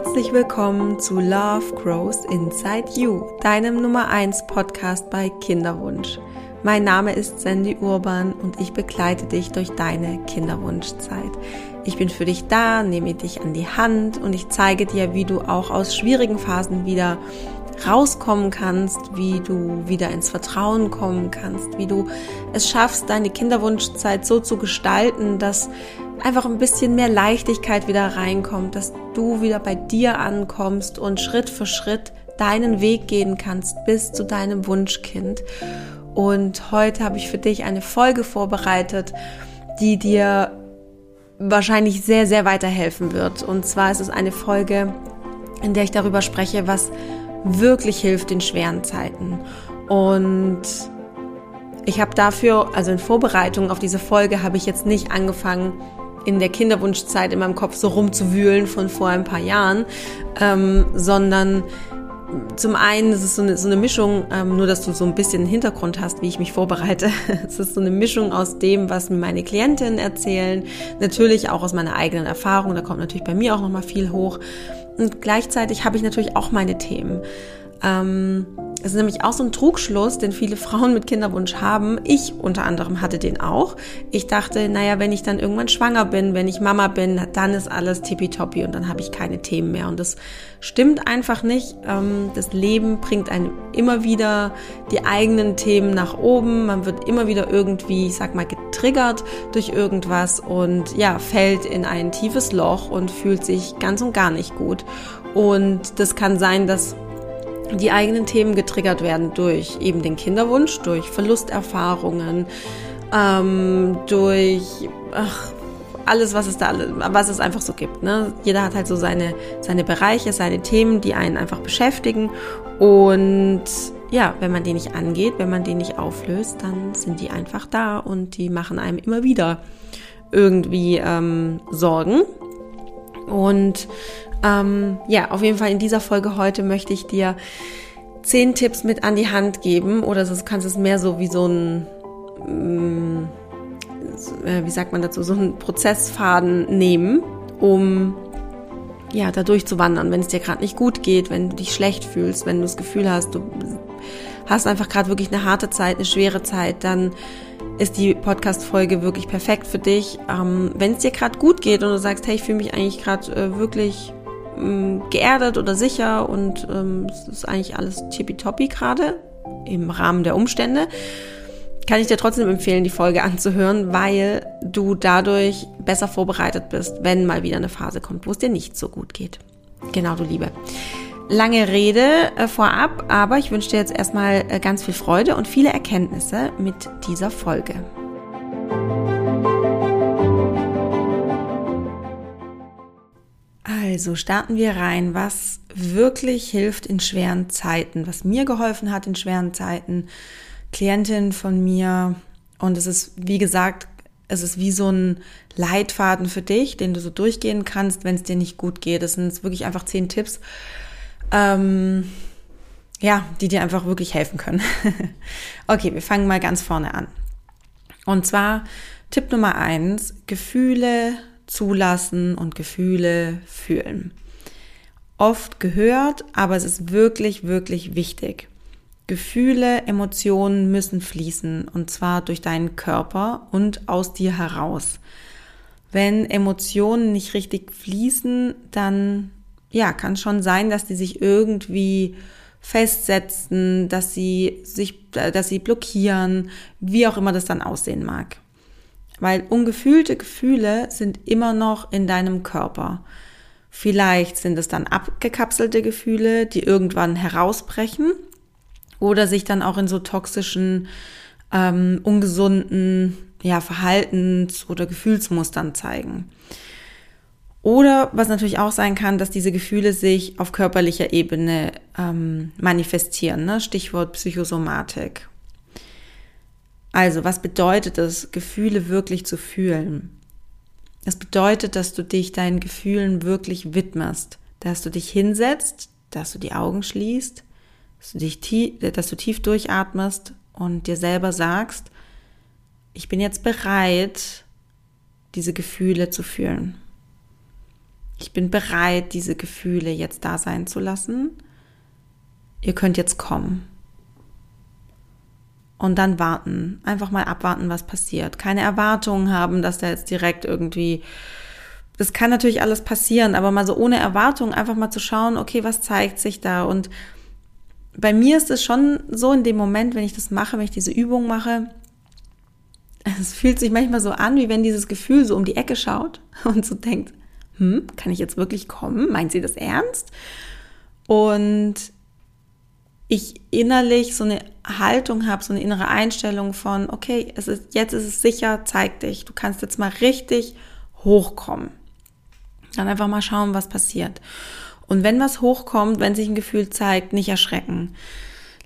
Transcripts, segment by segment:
Herzlich willkommen zu Love Grows Inside You, deinem Nummer 1 Podcast bei Kinderwunsch. Mein Name ist Sandy Urban und ich begleite dich durch deine Kinderwunschzeit. Ich bin für dich da, nehme dich an die Hand und ich zeige dir, wie du auch aus schwierigen Phasen wieder rauskommen kannst, wie du wieder ins Vertrauen kommen kannst, wie du es schaffst, deine Kinderwunschzeit so zu gestalten, dass einfach ein bisschen mehr Leichtigkeit wieder reinkommt, dass du wieder bei dir ankommst und Schritt für Schritt deinen Weg gehen kannst bis zu deinem Wunschkind. Und heute habe ich für dich eine Folge vorbereitet, die dir wahrscheinlich sehr, sehr weiterhelfen wird. Und zwar ist es eine Folge, in der ich darüber spreche, was wirklich hilft in schweren Zeiten. Und ich habe dafür, also in Vorbereitung auf diese Folge, habe ich jetzt nicht angefangen, in der Kinderwunschzeit in meinem Kopf so rumzuwühlen von vor ein paar Jahren, ähm, sondern zum einen ist es so eine, so eine Mischung, ähm, nur dass du so ein bisschen Hintergrund hast, wie ich mich vorbereite. es ist so eine Mischung aus dem, was mir meine Klientinnen erzählen, natürlich auch aus meiner eigenen Erfahrung, da kommt natürlich bei mir auch nochmal viel hoch. Und gleichzeitig habe ich natürlich auch meine Themen. Ähm, es ist nämlich auch so ein Trugschluss, den viele Frauen mit Kinderwunsch haben. Ich unter anderem hatte den auch. Ich dachte, naja, wenn ich dann irgendwann schwanger bin, wenn ich Mama bin, dann ist alles tippitoppi und dann habe ich keine Themen mehr. Und das stimmt einfach nicht. Ähm, das Leben bringt einem immer wieder die eigenen Themen nach oben. Man wird immer wieder irgendwie, ich sag mal, getriggert durch irgendwas und ja, fällt in ein tiefes Loch und fühlt sich ganz und gar nicht gut. Und das kann sein, dass die eigenen Themen getriggert werden durch eben den Kinderwunsch, durch Verlusterfahrungen, ähm, durch ach, alles, was es da, was es einfach so gibt. Ne? Jeder hat halt so seine, seine Bereiche, seine Themen, die einen einfach beschäftigen. Und ja, wenn man die nicht angeht, wenn man die nicht auflöst, dann sind die einfach da und die machen einem immer wieder irgendwie ähm, Sorgen. Und ähm, ja, auf jeden Fall in dieser Folge heute möchte ich dir zehn Tipps mit an die Hand geben. Oder du kannst es mehr so wie so ein, mm, äh, wie sagt man dazu, so einen Prozessfaden nehmen, um ja, da durchzuwandern, wenn es dir gerade nicht gut geht, wenn du dich schlecht fühlst, wenn du das Gefühl hast, du hast einfach gerade wirklich eine harte Zeit, eine schwere Zeit, dann ist die Podcast-Folge wirklich perfekt für dich. Ähm, wenn es dir gerade gut geht und du sagst, hey, ich fühle mich eigentlich gerade äh, wirklich ähm, geerdet oder sicher und ähm, es ist eigentlich alles tippitoppi gerade im Rahmen der Umstände, kann ich dir trotzdem empfehlen, die Folge anzuhören, weil du dadurch besser vorbereitet bist, wenn mal wieder eine Phase kommt, wo es dir nicht so gut geht. Genau, du Liebe. Lange Rede äh, vorab, aber ich wünsche dir jetzt erstmal äh, ganz viel Freude und viele Erkenntnisse mit dieser Folge. Also starten wir rein, was wirklich hilft in schweren Zeiten, was mir geholfen hat in schweren Zeiten. Klientin von mir und es ist, wie gesagt, es ist wie so ein Leitfaden für dich, den du so durchgehen kannst, wenn es dir nicht gut geht. Es sind wirklich einfach zehn Tipps, ähm, ja, die dir einfach wirklich helfen können. okay, wir fangen mal ganz vorne an. Und zwar Tipp Nummer eins, Gefühle zulassen und Gefühle fühlen. Oft gehört, aber es ist wirklich, wirklich wichtig. Gefühle, Emotionen müssen fließen und zwar durch deinen Körper und aus dir heraus. Wenn Emotionen nicht richtig fließen, dann ja, kann schon sein, dass die sich irgendwie festsetzen, dass sie sich, äh, dass sie blockieren, wie auch immer das dann aussehen mag. Weil ungefühlte Gefühle sind immer noch in deinem Körper. Vielleicht sind es dann abgekapselte Gefühle, die irgendwann herausbrechen oder sich dann auch in so toxischen, ähm, ungesunden ja, Verhaltens- oder Gefühlsmustern zeigen. Oder was natürlich auch sein kann, dass diese Gefühle sich auf körperlicher Ebene ähm, manifestieren. Ne? Stichwort Psychosomatik. Also, was bedeutet es, Gefühle wirklich zu fühlen? Es bedeutet, dass du dich deinen Gefühlen wirklich widmest, dass du dich hinsetzt, dass du die Augen schließt, dass du, dich tief, dass du tief durchatmest und dir selber sagst, ich bin jetzt bereit, diese Gefühle zu fühlen. Ich bin bereit, diese Gefühle jetzt da sein zu lassen. Ihr könnt jetzt kommen. Und dann warten. Einfach mal abwarten, was passiert. Keine Erwartungen haben, dass da jetzt direkt irgendwie. Das kann natürlich alles passieren, aber mal so ohne Erwartung einfach mal zu schauen, okay, was zeigt sich da? Und bei mir ist es schon so in dem Moment, wenn ich das mache, wenn ich diese Übung mache, es fühlt sich manchmal so an, wie wenn dieses Gefühl so um die Ecke schaut und so denkt, hm, kann ich jetzt wirklich kommen? Meint sie das ernst? Und ich innerlich so eine Haltung habe, so eine innere Einstellung von, okay, es ist, jetzt ist es sicher, zeig dich. Du kannst jetzt mal richtig hochkommen. Dann einfach mal schauen, was passiert. Und wenn was hochkommt, wenn sich ein Gefühl zeigt, nicht erschrecken.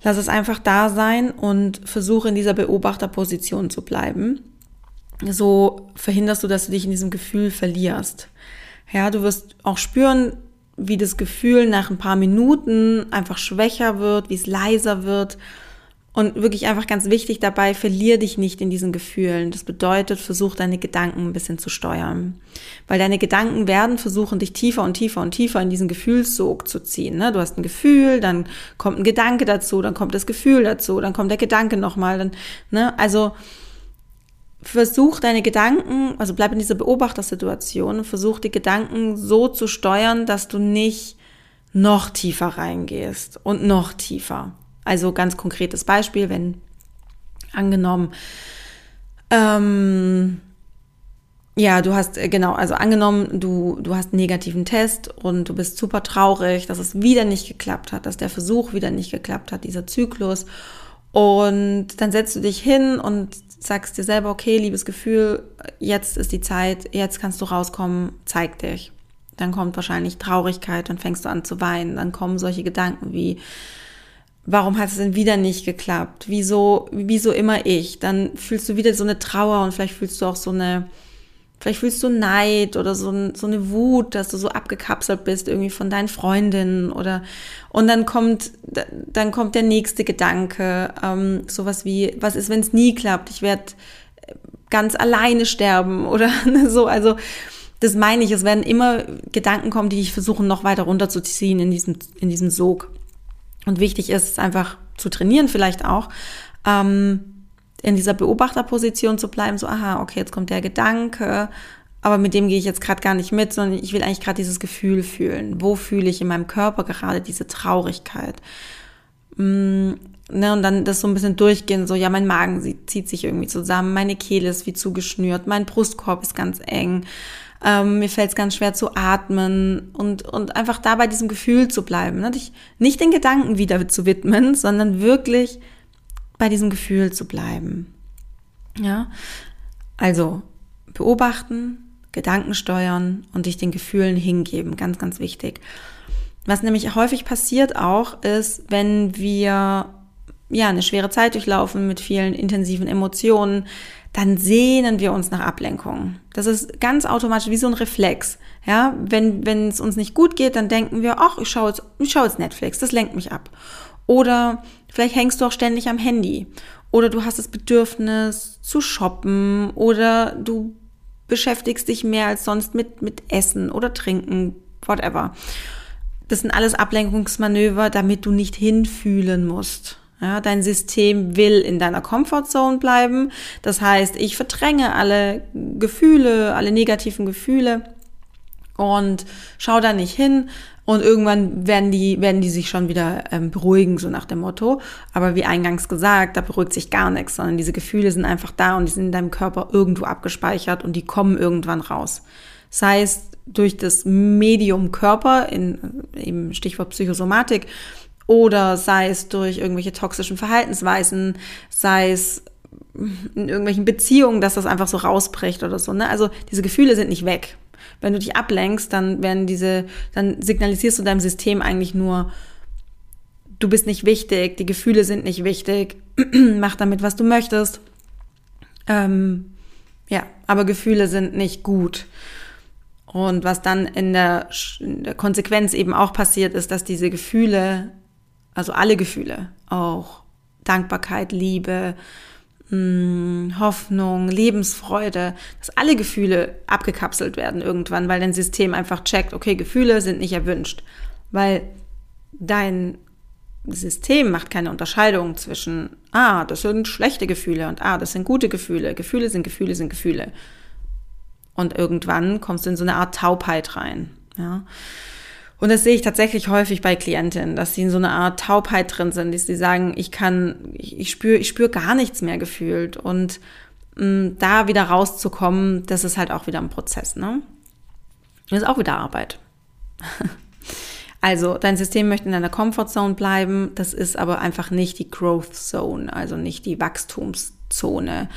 Lass es einfach da sein und versuche in dieser Beobachterposition zu bleiben. So verhinderst du, dass du dich in diesem Gefühl verlierst. Ja, du wirst auch spüren, wie das Gefühl nach ein paar Minuten einfach schwächer wird, wie es leiser wird. Und wirklich einfach ganz wichtig dabei, verlier dich nicht in diesen Gefühlen. Das bedeutet, versuch deine Gedanken ein bisschen zu steuern. Weil deine Gedanken werden versuchen, dich tiefer und tiefer und tiefer in diesen Gefühlssog zu ziehen. Ne? Du hast ein Gefühl, dann kommt ein Gedanke dazu, dann kommt das Gefühl dazu, dann kommt der Gedanke nochmal. Dann, ne? Also versuch deine Gedanken, also bleib in dieser Beobachtersituation, versuch die Gedanken so zu steuern, dass du nicht noch tiefer reingehst und noch tiefer. Also ganz konkretes Beispiel, wenn angenommen, ähm, ja, du hast, äh, genau, also angenommen, du, du hast einen negativen Test und du bist super traurig, dass es wieder nicht geklappt hat, dass der Versuch wieder nicht geklappt hat, dieser Zyklus. Und dann setzt du dich hin und sagst dir selber, okay, liebes Gefühl, jetzt ist die Zeit, jetzt kannst du rauskommen, zeig dich. Dann kommt wahrscheinlich Traurigkeit, dann fängst du an zu weinen, dann kommen solche Gedanken wie, warum hat es denn wieder nicht geklappt? Wieso, wieso immer ich? Dann fühlst du wieder so eine Trauer und vielleicht fühlst du auch so eine, vielleicht fühlst du Neid oder so, so eine Wut, dass du so abgekapselt bist irgendwie von deinen Freundinnen oder, und dann kommt, dann kommt der nächste Gedanke, ähm, sowas wie, was ist, wenn es nie klappt? Ich werde ganz alleine sterben oder so, also, das meine ich, es werden immer Gedanken kommen, die dich versuchen, noch weiter runterzuziehen in diesem, in diesem Sog. Und wichtig ist es einfach zu trainieren, vielleicht auch, ähm, in dieser Beobachterposition zu bleiben, so, aha, okay, jetzt kommt der Gedanke, aber mit dem gehe ich jetzt gerade gar nicht mit, sondern ich will eigentlich gerade dieses Gefühl fühlen. Wo fühle ich in meinem Körper gerade diese Traurigkeit? Mm, ne, und dann das so ein bisschen durchgehen, so, ja, mein Magen zieht sich irgendwie zusammen, meine Kehle ist wie zugeschnürt, mein Brustkorb ist ganz eng, ähm, mir fällt es ganz schwer zu atmen und, und einfach da bei diesem Gefühl zu bleiben. Ne? Dich nicht den Gedanken wieder zu widmen, sondern wirklich bei diesem Gefühl zu bleiben. Ja, also beobachten, Gedanken steuern und dich den Gefühlen hingeben. Ganz, ganz wichtig. Was nämlich häufig passiert auch, ist, wenn wir ja eine schwere Zeit durchlaufen mit vielen intensiven Emotionen, dann sehnen wir uns nach Ablenkung. Das ist ganz automatisch wie so ein Reflex. Ja, wenn wenn es uns nicht gut geht, dann denken wir, ach, ich schaue jetzt, ich schaue jetzt Netflix, das lenkt mich ab. Oder vielleicht hängst du auch ständig am Handy. Oder du hast das Bedürfnis zu shoppen. Oder du beschäftigst dich mehr als sonst mit, mit Essen oder Trinken, whatever. Das sind alles Ablenkungsmanöver, damit du nicht hinfühlen musst. Ja, dein System will in deiner Comfortzone bleiben. Das heißt, ich verdränge alle Gefühle, alle negativen Gefühle und schau da nicht hin. Und irgendwann werden die, werden die sich schon wieder ähm, beruhigen, so nach dem Motto. Aber wie eingangs gesagt, da beruhigt sich gar nichts, sondern diese Gefühle sind einfach da und die sind in deinem Körper irgendwo abgespeichert und die kommen irgendwann raus. Sei es durch das Medium Körper, in, eben Stichwort Psychosomatik, oder sei es durch irgendwelche toxischen Verhaltensweisen, sei es in irgendwelchen Beziehungen, dass das einfach so rausbricht oder so. Ne? Also diese Gefühle sind nicht weg. Wenn du dich ablenkst, dann werden diese, dann signalisierst du deinem System eigentlich nur, du bist nicht wichtig, die Gefühle sind nicht wichtig, mach damit, was du möchtest. Ähm, ja, aber Gefühle sind nicht gut. Und was dann in der, in der Konsequenz eben auch passiert, ist, dass diese Gefühle also alle Gefühle, auch Dankbarkeit, Liebe, Hoffnung, Lebensfreude, dass alle Gefühle abgekapselt werden irgendwann, weil dein System einfach checkt, okay, Gefühle sind nicht erwünscht. Weil dein System macht keine Unterscheidung zwischen, ah, das sind schlechte Gefühle und ah, das sind gute Gefühle. Gefühle sind Gefühle sind Gefühle. Und irgendwann kommst du in so eine Art Taubheit rein. Ja. Und das sehe ich tatsächlich häufig bei Klientinnen, dass sie in so einer Art Taubheit drin sind, dass sie sagen, ich kann, ich, spüre, ich spüre gar nichts mehr gefühlt. Und mh, mm, da wieder rauszukommen, das ist halt auch wieder ein Prozess, ne? Das ist auch wieder Arbeit. Also dein System möchte in deiner Comfortzone bleiben, das ist aber einfach nicht die Growth Zone, also nicht die Wachstumszone.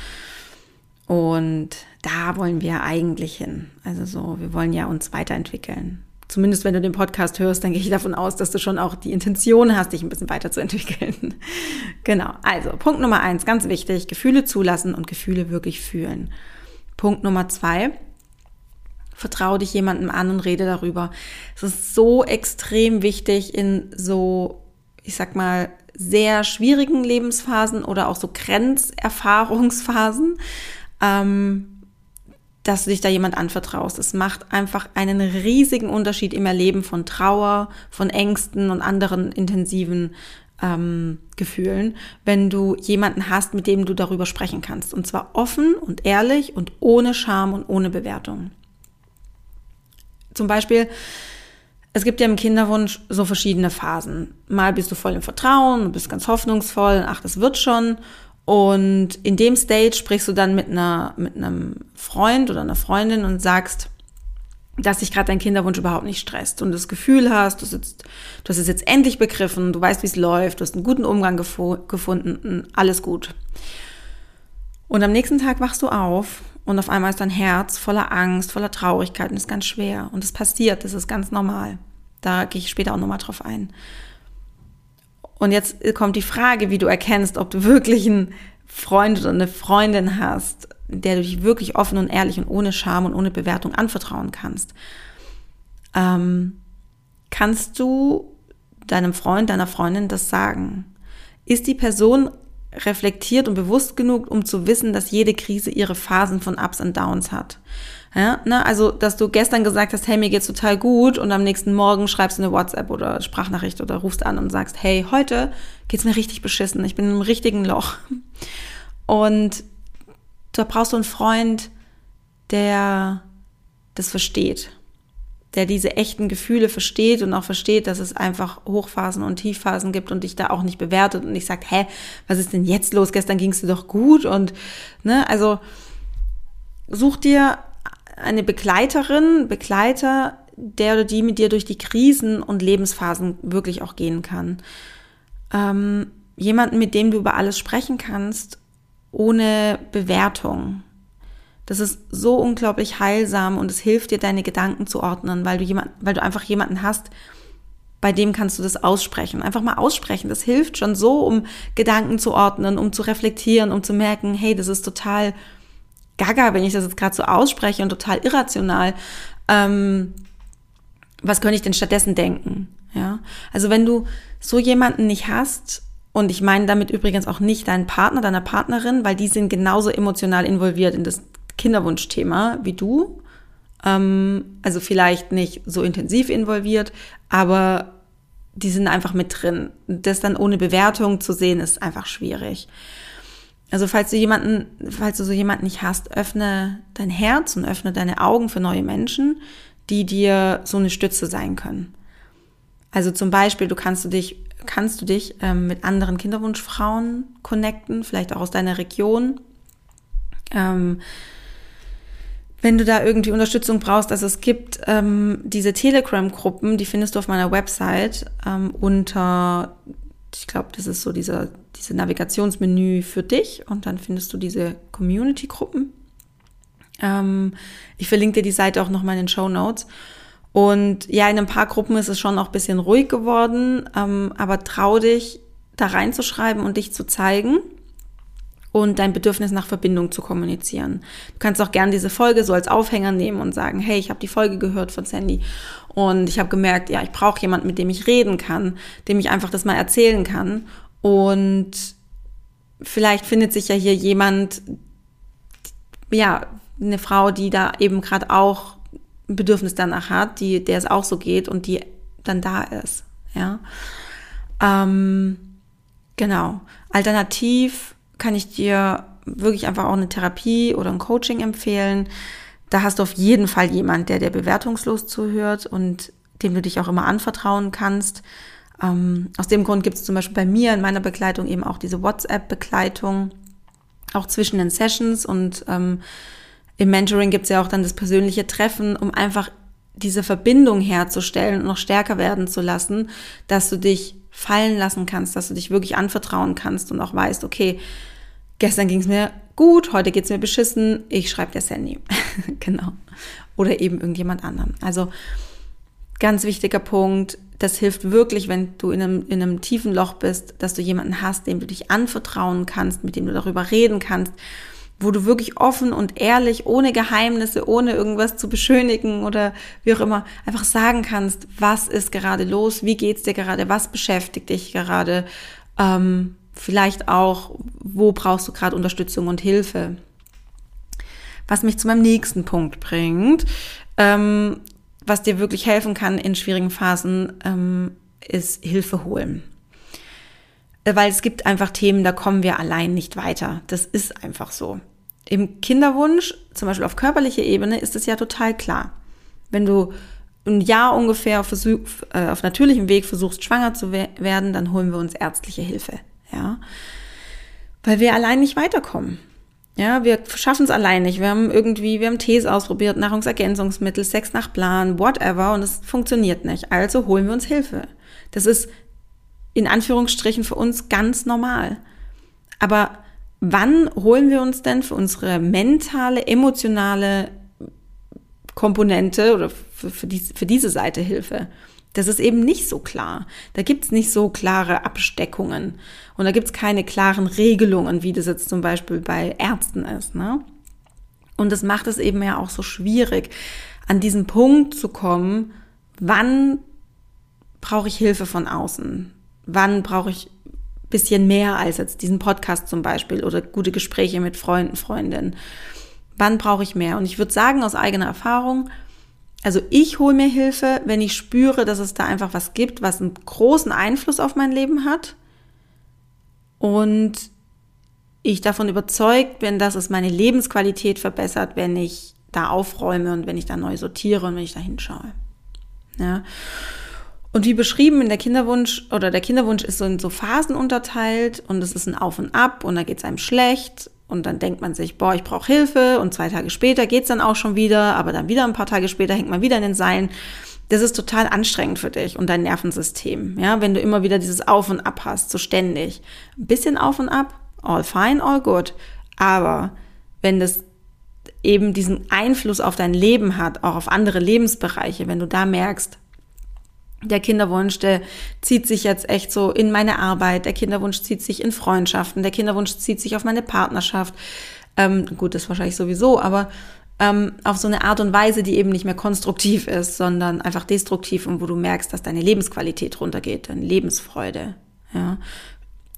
Und da wollen wir eigentlich hin. Also so, wir wollen ja uns weiterentwickeln. Zumindest wenn du den Podcast hörst, dann gehe ich davon aus, dass du schon auch die Intention hast, dich ein bisschen weiterzuentwickeln. genau. Also Punkt Nummer eins, ganz wichtig, Gefühle zulassen und Gefühle wirklich fühlen. Punkt Nummer zwei, vertraue dich jemandem an und rede darüber. Es ist so extrem wichtig in so, ich sag mal, sehr schwierigen Lebensphasen oder auch so Grenzerfahrungsphasen, ähm, dass du dich da jemand anvertraust. Es macht einfach einen riesigen Unterschied im Erleben von Trauer, von Ängsten und anderen intensiven ähm, Gefühlen, wenn du jemanden hast, mit dem du darüber sprechen kannst. Und zwar offen und ehrlich und ohne Scham und ohne Bewertung. Zum Beispiel, es gibt ja im Kinderwunsch so verschiedene Phasen. Mal bist du voll im Vertrauen, du bist ganz hoffnungsvoll, ach, das wird schon. Und in dem Stage sprichst du dann mit einer, mit einem Freund oder einer Freundin und sagst, dass sich gerade dein Kinderwunsch überhaupt nicht stresst und das Gefühl hast, du, sitzt, du hast es jetzt endlich begriffen, du weißt, wie es läuft, du hast einen guten Umgang gefunden, alles gut. Und am nächsten Tag wachst du auf und auf einmal ist dein Herz voller Angst, voller Traurigkeit und ist ganz schwer. Und das passiert, das ist ganz normal. Da gehe ich später auch nochmal drauf ein. Und jetzt kommt die Frage, wie du erkennst, ob du wirklich einen Freund oder eine Freundin hast, der du dich wirklich offen und ehrlich und ohne Scham und ohne Bewertung anvertrauen kannst. Ähm, kannst du deinem Freund, deiner Freundin das sagen? Ist die Person reflektiert und bewusst genug, um zu wissen, dass jede Krise ihre Phasen von Ups und Downs hat. Ja, ne? Also, dass du gestern gesagt hast, hey, mir geht's total gut und am nächsten Morgen schreibst du eine WhatsApp oder Sprachnachricht oder rufst an und sagst, hey, heute geht's mir richtig beschissen, ich bin im richtigen Loch. Und da brauchst du einen Freund, der das versteht der diese echten Gefühle versteht und auch versteht, dass es einfach Hochphasen und Tiefphasen gibt und dich da auch nicht bewertet und nicht sagt, hä, was ist denn jetzt los? Gestern ging es dir doch gut und ne, also such dir eine Begleiterin, Begleiter, der oder die mit dir durch die Krisen und Lebensphasen wirklich auch gehen kann. Ähm, jemanden, mit dem du über alles sprechen kannst, ohne Bewertung. Das ist so unglaublich heilsam und es hilft dir, deine Gedanken zu ordnen, weil du jemand, weil du einfach jemanden hast, bei dem kannst du das aussprechen. Einfach mal aussprechen. Das hilft schon so, um Gedanken zu ordnen, um zu reflektieren, um zu merken, hey, das ist total gaga, wenn ich das jetzt gerade so ausspreche und total irrational. Ähm, was könnte ich denn stattdessen denken? Ja, also wenn du so jemanden nicht hast, und ich meine damit übrigens auch nicht deinen Partner, deiner Partnerin, weil die sind genauso emotional involviert in das Kinderwunschthema wie du. Ähm, also vielleicht nicht so intensiv involviert, aber die sind einfach mit drin. Das dann ohne Bewertung zu sehen, ist einfach schwierig. Also falls du jemanden, falls du so jemanden nicht hast, öffne dein Herz und öffne deine Augen für neue Menschen, die dir so eine Stütze sein können. Also zum Beispiel, du kannst du dich, kannst du dich ähm, mit anderen Kinderwunschfrauen connecten, vielleicht auch aus deiner Region. Ähm, wenn du da irgendwie Unterstützung brauchst, also es gibt ähm, diese Telegram-Gruppen, die findest du auf meiner Website ähm, unter, ich glaube, das ist so dieser, diese Navigationsmenü für dich und dann findest du diese Community-Gruppen. Ähm, ich verlinke dir die Seite auch nochmal in den Show Notes. Und ja, in ein paar Gruppen ist es schon auch ein bisschen ruhig geworden, ähm, aber trau dich, da reinzuschreiben und dich zu zeigen und dein Bedürfnis nach Verbindung zu kommunizieren. Du kannst auch gerne diese Folge so als Aufhänger nehmen und sagen, hey, ich habe die Folge gehört von Sandy und ich habe gemerkt, ja, ich brauche jemanden, mit dem ich reden kann, dem ich einfach das mal erzählen kann und vielleicht findet sich ja hier jemand, ja, eine Frau, die da eben gerade auch ein Bedürfnis danach hat, die, der es auch so geht und die dann da ist. Ja. Ähm, genau. Alternativ kann ich dir wirklich einfach auch eine Therapie oder ein Coaching empfehlen. Da hast du auf jeden Fall jemand, der dir bewertungslos zuhört und dem du dich auch immer anvertrauen kannst. Ähm, aus dem Grund gibt es zum Beispiel bei mir in meiner Begleitung eben auch diese WhatsApp-Begleitung, auch zwischen den Sessions und ähm, im Mentoring gibt es ja auch dann das persönliche Treffen, um einfach diese Verbindung herzustellen und noch stärker werden zu lassen, dass du dich fallen lassen kannst, dass du dich wirklich anvertrauen kannst und auch weißt, okay, gestern ging es mir gut, heute geht es mir beschissen, ich schreibe der Sandy. genau. Oder eben irgendjemand anderen. Also ganz wichtiger Punkt, das hilft wirklich, wenn du in einem, in einem tiefen Loch bist, dass du jemanden hast, dem du dich anvertrauen kannst, mit dem du darüber reden kannst, wo du wirklich offen und ehrlich, ohne Geheimnisse, ohne irgendwas zu beschönigen oder wie auch immer, einfach sagen kannst, was ist gerade los, wie geht's dir gerade, was beschäftigt dich gerade, ähm, vielleicht auch, wo brauchst du gerade Unterstützung und Hilfe. Was mich zu meinem nächsten Punkt bringt, ähm, was dir wirklich helfen kann in schwierigen Phasen, ähm, ist Hilfe holen. Äh, weil es gibt einfach Themen, da kommen wir allein nicht weiter. Das ist einfach so. Im Kinderwunsch, zum Beispiel auf körperlicher Ebene, ist es ja total klar. Wenn du ein Jahr ungefähr auf, Versuch, äh, auf natürlichem Weg versuchst, schwanger zu werden, dann holen wir uns ärztliche Hilfe. Ja. Weil wir allein nicht weiterkommen. Ja, wir schaffen es allein nicht. Wir haben irgendwie, wir haben Tees ausprobiert, Nahrungsergänzungsmittel, Sex nach Plan, whatever, und es funktioniert nicht. Also holen wir uns Hilfe. Das ist in Anführungsstrichen für uns ganz normal. Aber wann holen wir uns denn für unsere mentale, emotionale Komponente oder für, für, die, für diese Seite Hilfe? Das ist eben nicht so klar. Da gibt's nicht so klare Absteckungen und da gibt's keine klaren Regelungen, wie das jetzt zum Beispiel bei Ärzten ist. Ne? Und das macht es eben ja auch so schwierig, an diesen Punkt zu kommen, wann brauche ich Hilfe von außen? Wann brauche ich bisschen mehr als jetzt diesen Podcast zum Beispiel oder gute Gespräche mit Freunden, Freundinnen? Wann brauche ich mehr? Und ich würde sagen aus eigener Erfahrung, also ich hole mir Hilfe, wenn ich spüre, dass es da einfach was gibt, was einen großen Einfluss auf mein Leben hat. Und ich davon überzeugt bin, dass es meine Lebensqualität verbessert, wenn ich da aufräume und wenn ich da neu sortiere und wenn ich da hinschaue. Ja. Und wie beschrieben in der Kinderwunsch oder der Kinderwunsch ist so in so Phasen unterteilt und es ist ein Auf und Ab und da geht es einem schlecht und dann denkt man sich, boah, ich brauche Hilfe und zwei Tage später geht's dann auch schon wieder, aber dann wieder ein paar Tage später hängt man wieder in den Seilen. Das ist total anstrengend für dich und dein Nervensystem, ja, wenn du immer wieder dieses Auf und Ab hast, so ständig. Ein bisschen Auf und Ab, all fine, all good. Aber wenn das eben diesen Einfluss auf dein Leben hat, auch auf andere Lebensbereiche, wenn du da merkst, der Kinderwunsch, der zieht sich jetzt echt so in meine Arbeit, der Kinderwunsch zieht sich in Freundschaften, der Kinderwunsch zieht sich auf meine Partnerschaft. Ähm, gut, das wahrscheinlich sowieso, aber ähm, auf so eine Art und Weise, die eben nicht mehr konstruktiv ist, sondern einfach destruktiv und wo du merkst, dass deine Lebensqualität runtergeht, deine Lebensfreude. Ja.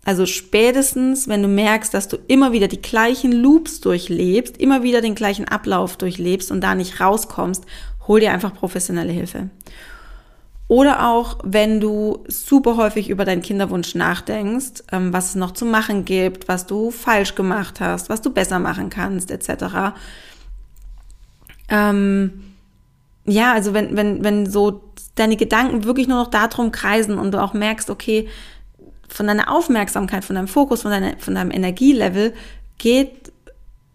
Also spätestens, wenn du merkst, dass du immer wieder die gleichen Loops durchlebst, immer wieder den gleichen Ablauf durchlebst und da nicht rauskommst, hol dir einfach professionelle Hilfe. Oder auch, wenn du super häufig über deinen Kinderwunsch nachdenkst, ähm, was es noch zu machen gibt, was du falsch gemacht hast, was du besser machen kannst, etc. Ähm, ja, also wenn, wenn, wenn so deine Gedanken wirklich nur noch darum kreisen und du auch merkst, okay, von deiner Aufmerksamkeit, von deinem Fokus, von, deiner, von deinem Energielevel geht,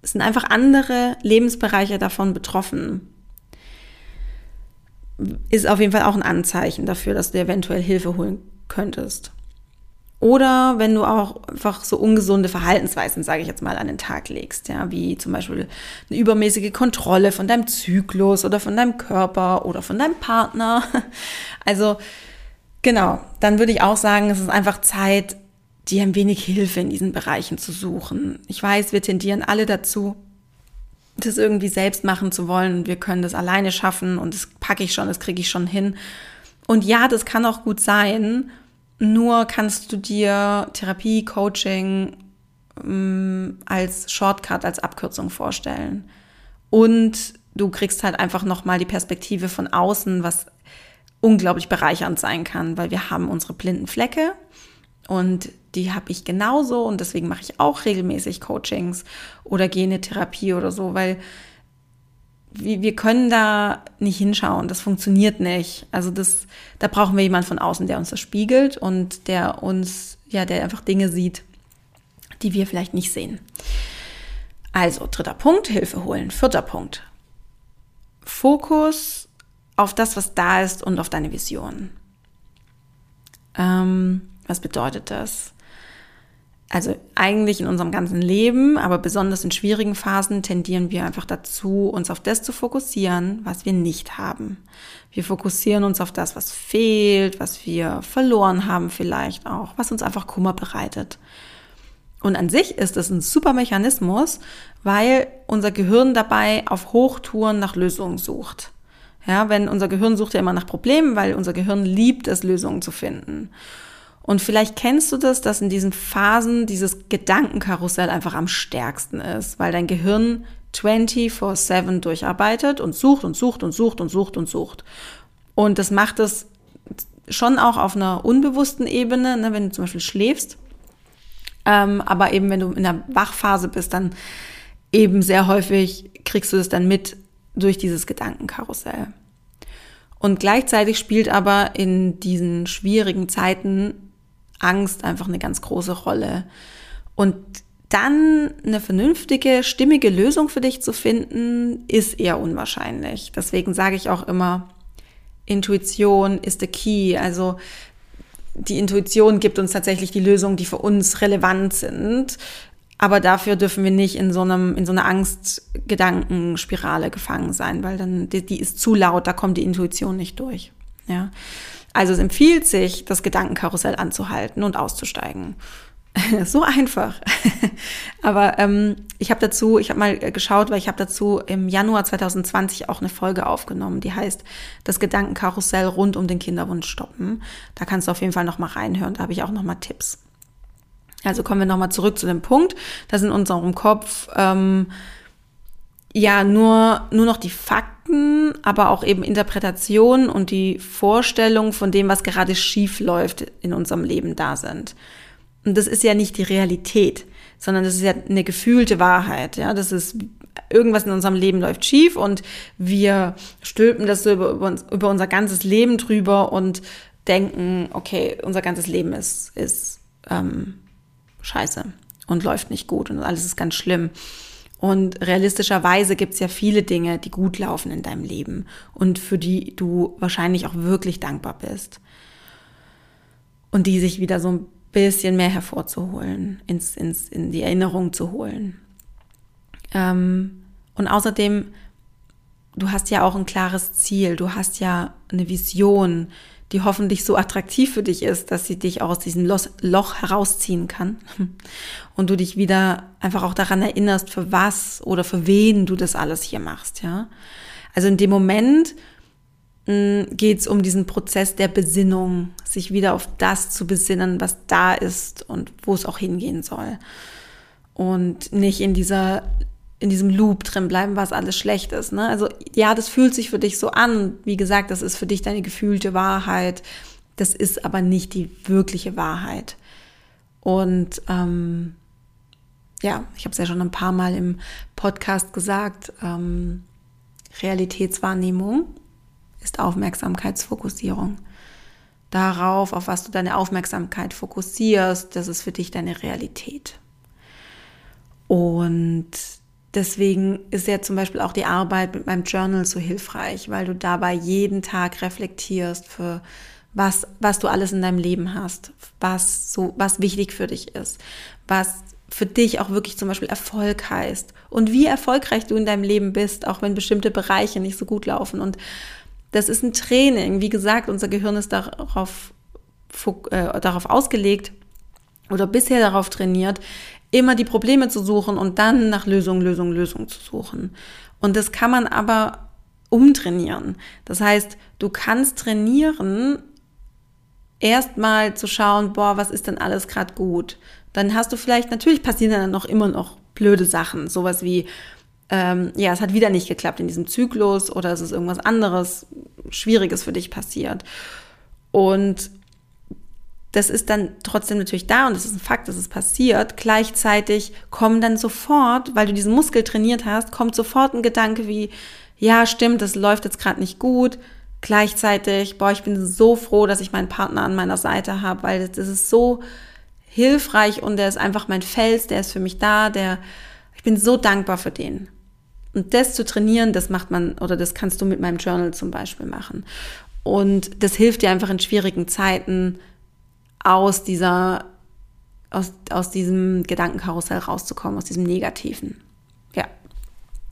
sind einfach andere Lebensbereiche davon betroffen ist auf jeden Fall auch ein Anzeichen dafür, dass du eventuell Hilfe holen könntest. Oder wenn du auch einfach so ungesunde Verhaltensweisen, sage ich jetzt mal, an den Tag legst, ja, wie zum Beispiel eine übermäßige Kontrolle von deinem Zyklus oder von deinem Körper oder von deinem Partner. Also genau, dann würde ich auch sagen, es ist einfach Zeit, dir ein wenig Hilfe in diesen Bereichen zu suchen. Ich weiß, wir tendieren alle dazu, das irgendwie selbst machen zu wollen. Wir können das alleine schaffen und das packe ich schon, das kriege ich schon hin. Und ja, das kann auch gut sein. Nur kannst du dir Therapie, Coaching ähm, als Shortcut, als Abkürzung vorstellen. Und du kriegst halt einfach nochmal die Perspektive von außen, was unglaublich bereichernd sein kann, weil wir haben unsere blinden Flecke und die habe ich genauso und deswegen mache ich auch regelmäßig Coachings oder gehe in eine Therapie oder so, weil wir können da nicht hinschauen, das funktioniert nicht. Also das, da brauchen wir jemanden von außen, der uns das spiegelt und der uns, ja, der einfach Dinge sieht, die wir vielleicht nicht sehen. Also, dritter Punkt, Hilfe holen. Vierter Punkt, Fokus auf das, was da ist und auf deine Vision. Ähm, was bedeutet das? Also eigentlich in unserem ganzen Leben, aber besonders in schwierigen Phasen tendieren wir einfach dazu, uns auf das zu fokussieren, was wir nicht haben. Wir fokussieren uns auf das, was fehlt, was wir verloren haben vielleicht auch, was uns einfach Kummer bereitet. Und an sich ist es ein super Mechanismus, weil unser Gehirn dabei auf Hochtouren nach Lösungen sucht. Ja, wenn unser Gehirn sucht ja immer nach Problemen, weil unser Gehirn liebt es, Lösungen zu finden. Und vielleicht kennst du das, dass in diesen Phasen dieses Gedankenkarussell einfach am stärksten ist, weil dein Gehirn 24/7 durcharbeitet und sucht und sucht und sucht und sucht und sucht. Und das macht es schon auch auf einer unbewussten Ebene, ne, wenn du zum Beispiel schläfst, ähm, aber eben, wenn du in der Wachphase bist, dann eben sehr häufig kriegst du es dann mit durch dieses Gedankenkarussell. Und gleichzeitig spielt aber in diesen schwierigen Zeiten Angst einfach eine ganz große Rolle. Und dann eine vernünftige, stimmige Lösung für dich zu finden, ist eher unwahrscheinlich. Deswegen sage ich auch immer, Intuition ist the key. Also die Intuition gibt uns tatsächlich die Lösungen, die für uns relevant sind. Aber dafür dürfen wir nicht in so einem, in so einer Angstgedankenspirale gefangen sein, weil dann, die, die ist zu laut, da kommt die Intuition nicht durch. Ja. Also es empfiehlt sich, das Gedankenkarussell anzuhalten und auszusteigen. so einfach. Aber ähm, ich habe dazu, ich habe mal geschaut, weil ich habe dazu im Januar 2020 auch eine Folge aufgenommen, die heißt das Gedankenkarussell rund um den Kinderwunsch stoppen. Da kannst du auf jeden Fall noch mal reinhören. Da habe ich auch noch mal Tipps. Also kommen wir noch mal zurück zu dem Punkt, dass in unserem Kopf ähm, ja nur nur noch die Fakten, aber auch eben Interpretationen und die Vorstellung von dem, was gerade schief läuft in unserem Leben da sind. Und das ist ja nicht die Realität, sondern das ist ja eine gefühlte Wahrheit. Ja, das ist irgendwas in unserem Leben läuft schief und wir stülpen das so über, über unser ganzes Leben drüber und denken, okay, unser ganzes Leben ist, ist ähm, scheiße und läuft nicht gut und alles ist ganz schlimm. Und realistischerweise gibt es ja viele Dinge, die gut laufen in deinem Leben und für die du wahrscheinlich auch wirklich dankbar bist. Und die sich wieder so ein bisschen mehr hervorzuholen, ins, ins, in die Erinnerung zu holen. Ähm, und außerdem, du hast ja auch ein klares Ziel, du hast ja eine Vision, die hoffentlich so attraktiv für dich ist, dass sie dich auch aus diesem Loch herausziehen kann. Und du dich wieder einfach auch daran erinnerst, für was oder für wen du das alles hier machst, ja. Also in dem Moment, geht es um diesen Prozess der Besinnung, sich wieder auf das zu besinnen, was da ist und wo es auch hingehen soll. Und nicht in dieser in diesem Loop drin bleiben, was alles schlecht ist. Ne? Also ja, das fühlt sich für dich so an. Wie gesagt, das ist für dich deine gefühlte Wahrheit. Das ist aber nicht die wirkliche Wahrheit. Und ähm, ja, ich habe es ja schon ein paar Mal im Podcast gesagt, ähm, Realitätswahrnehmung ist Aufmerksamkeitsfokussierung. Darauf, auf was du deine Aufmerksamkeit fokussierst, das ist für dich deine Realität. Und deswegen ist ja zum Beispiel auch die Arbeit mit meinem Journal so hilfreich, weil du dabei jeden Tag reflektierst für was, was du alles in deinem Leben hast, was so, was wichtig für dich ist, was für dich auch wirklich zum Beispiel Erfolg heißt und wie erfolgreich du in deinem Leben bist, auch wenn bestimmte Bereiche nicht so gut laufen und das ist ein Training. Wie gesagt, unser Gehirn ist darauf, äh, darauf ausgelegt oder bisher darauf trainiert, immer die Probleme zu suchen und dann nach Lösung, Lösung, Lösung zu suchen. Und das kann man aber umtrainieren. Das heißt, du kannst trainieren, erstmal zu schauen, boah, was ist denn alles gerade gut? dann hast du vielleicht, natürlich passieren dann noch immer noch blöde Sachen, sowas wie, ähm, ja, es hat wieder nicht geklappt in diesem Zyklus oder es ist irgendwas anderes Schwieriges für dich passiert. Und das ist dann trotzdem natürlich da und es ist ein Fakt, dass es passiert. Gleichzeitig kommen dann sofort, weil du diesen Muskel trainiert hast, kommt sofort ein Gedanke wie, ja, stimmt, das läuft jetzt gerade nicht gut. Gleichzeitig, boah, ich bin so froh, dass ich meinen Partner an meiner Seite habe, weil das ist so hilfreich und der ist einfach mein Fels, der ist für mich da, der, ich bin so dankbar für den. Und das zu trainieren, das macht man, oder das kannst du mit meinem Journal zum Beispiel machen. Und das hilft dir einfach in schwierigen Zeiten aus dieser, aus, aus diesem Gedankenkarussell rauszukommen, aus diesem Negativen. Ja.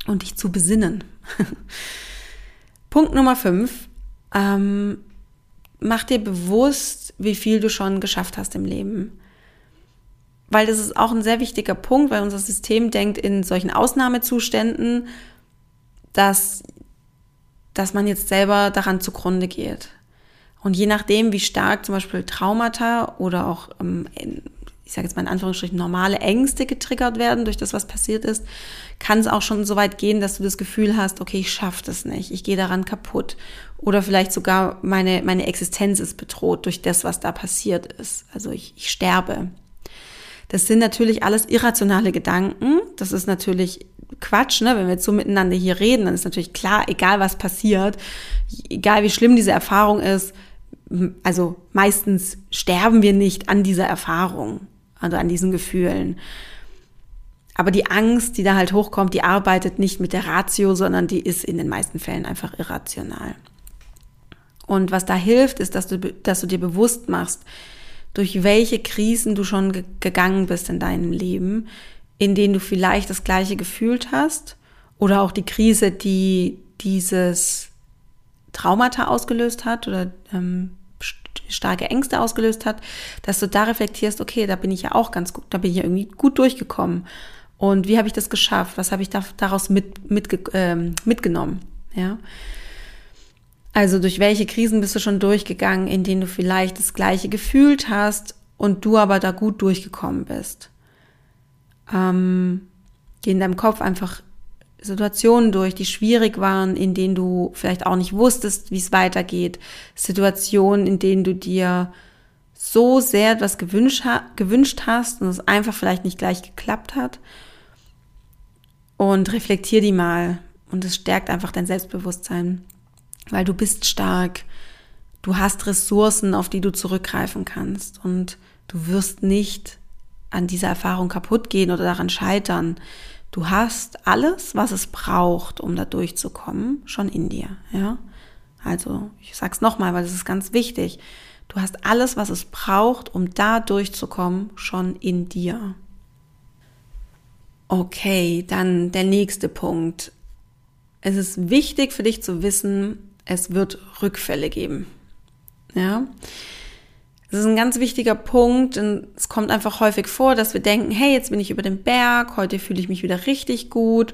Und dich zu besinnen. Punkt Nummer fünf. Ähm, mach dir bewusst, wie viel du schon geschafft hast im Leben. Weil das ist auch ein sehr wichtiger Punkt, weil unser System denkt in solchen Ausnahmezuständen, dass, dass man jetzt selber daran zugrunde geht. Und je nachdem, wie stark zum Beispiel Traumata oder auch, ähm, ich sage jetzt mal in Anführungsstrichen, normale Ängste getriggert werden durch das, was passiert ist, kann es auch schon so weit gehen, dass du das Gefühl hast, okay, ich schaffe das nicht, ich gehe daran kaputt. Oder vielleicht sogar meine, meine Existenz ist bedroht durch das, was da passiert ist. Also ich, ich sterbe. Das sind natürlich alles irrationale Gedanken. Das ist natürlich Quatsch, ne? Wenn wir jetzt so miteinander hier reden, dann ist natürlich klar, egal was passiert, egal wie schlimm diese Erfahrung ist, also meistens sterben wir nicht an dieser Erfahrung, also an diesen Gefühlen. Aber die Angst, die da halt hochkommt, die arbeitet nicht mit der Ratio, sondern die ist in den meisten Fällen einfach irrational. Und was da hilft, ist, dass du, dass du dir bewusst machst, durch welche Krisen du schon ge gegangen bist in deinem Leben, in denen du vielleicht das gleiche gefühlt hast oder auch die Krise, die dieses Traumata ausgelöst hat oder ähm, starke Ängste ausgelöst hat, dass du da reflektierst, okay, da bin ich ja auch ganz gut, da bin ich ja irgendwie gut durchgekommen. Und wie habe ich das geschafft? Was habe ich da, daraus mit, mit, äh, mitgenommen? Ja. Also durch welche Krisen bist du schon durchgegangen, in denen du vielleicht das Gleiche gefühlt hast und du aber da gut durchgekommen bist? Ähm, geh in deinem Kopf einfach Situationen durch, die schwierig waren, in denen du vielleicht auch nicht wusstest, wie es weitergeht. Situationen, in denen du dir so sehr etwas gewünscht, gewünscht hast und es einfach vielleicht nicht gleich geklappt hat. Und reflektier die mal. Und es stärkt einfach dein Selbstbewusstsein, weil du bist stark. Du hast Ressourcen, auf die du zurückgreifen kannst. Und du wirst nicht an dieser Erfahrung kaputt gehen oder daran scheitern. Du hast alles, was es braucht, um da durchzukommen, schon in dir, ja. Also, ich sag's nochmal, weil es ist ganz wichtig. Du hast alles, was es braucht, um da durchzukommen, schon in dir. Okay, dann der nächste Punkt. Es ist wichtig für dich zu wissen, es wird Rückfälle geben. Ja. Das ist ein ganz wichtiger Punkt und es kommt einfach häufig vor, dass wir denken, hey, jetzt bin ich über den Berg, heute fühle ich mich wieder richtig gut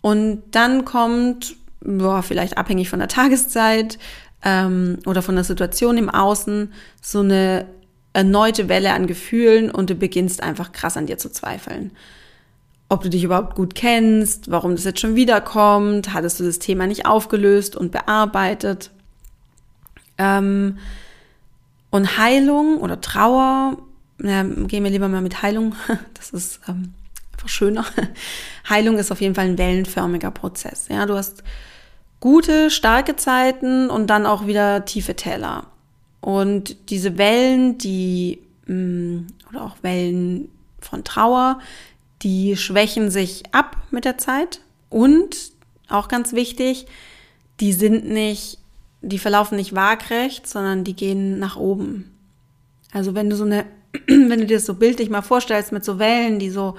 und dann kommt, boah, vielleicht abhängig von der Tageszeit ähm, oder von der Situation im Außen, so eine erneute Welle an Gefühlen und du beginnst einfach krass an dir zu zweifeln. Ob du dich überhaupt gut kennst, warum das jetzt schon wieder kommt, hattest du das Thema nicht aufgelöst und bearbeitet. Ähm, und Heilung oder Trauer, ja, gehen wir lieber mal mit Heilung, das ist ähm, einfach schöner. Heilung ist auf jeden Fall ein wellenförmiger Prozess. Ja, du hast gute, starke Zeiten und dann auch wieder tiefe Täler. Und diese Wellen, die, mm, oder auch Wellen von Trauer, die schwächen sich ab mit der Zeit. Und auch ganz wichtig, die sind nicht die verlaufen nicht waagrecht, sondern die gehen nach oben. Also wenn du so eine, wenn du dir das so bildlich mal vorstellst mit so Wellen, die so,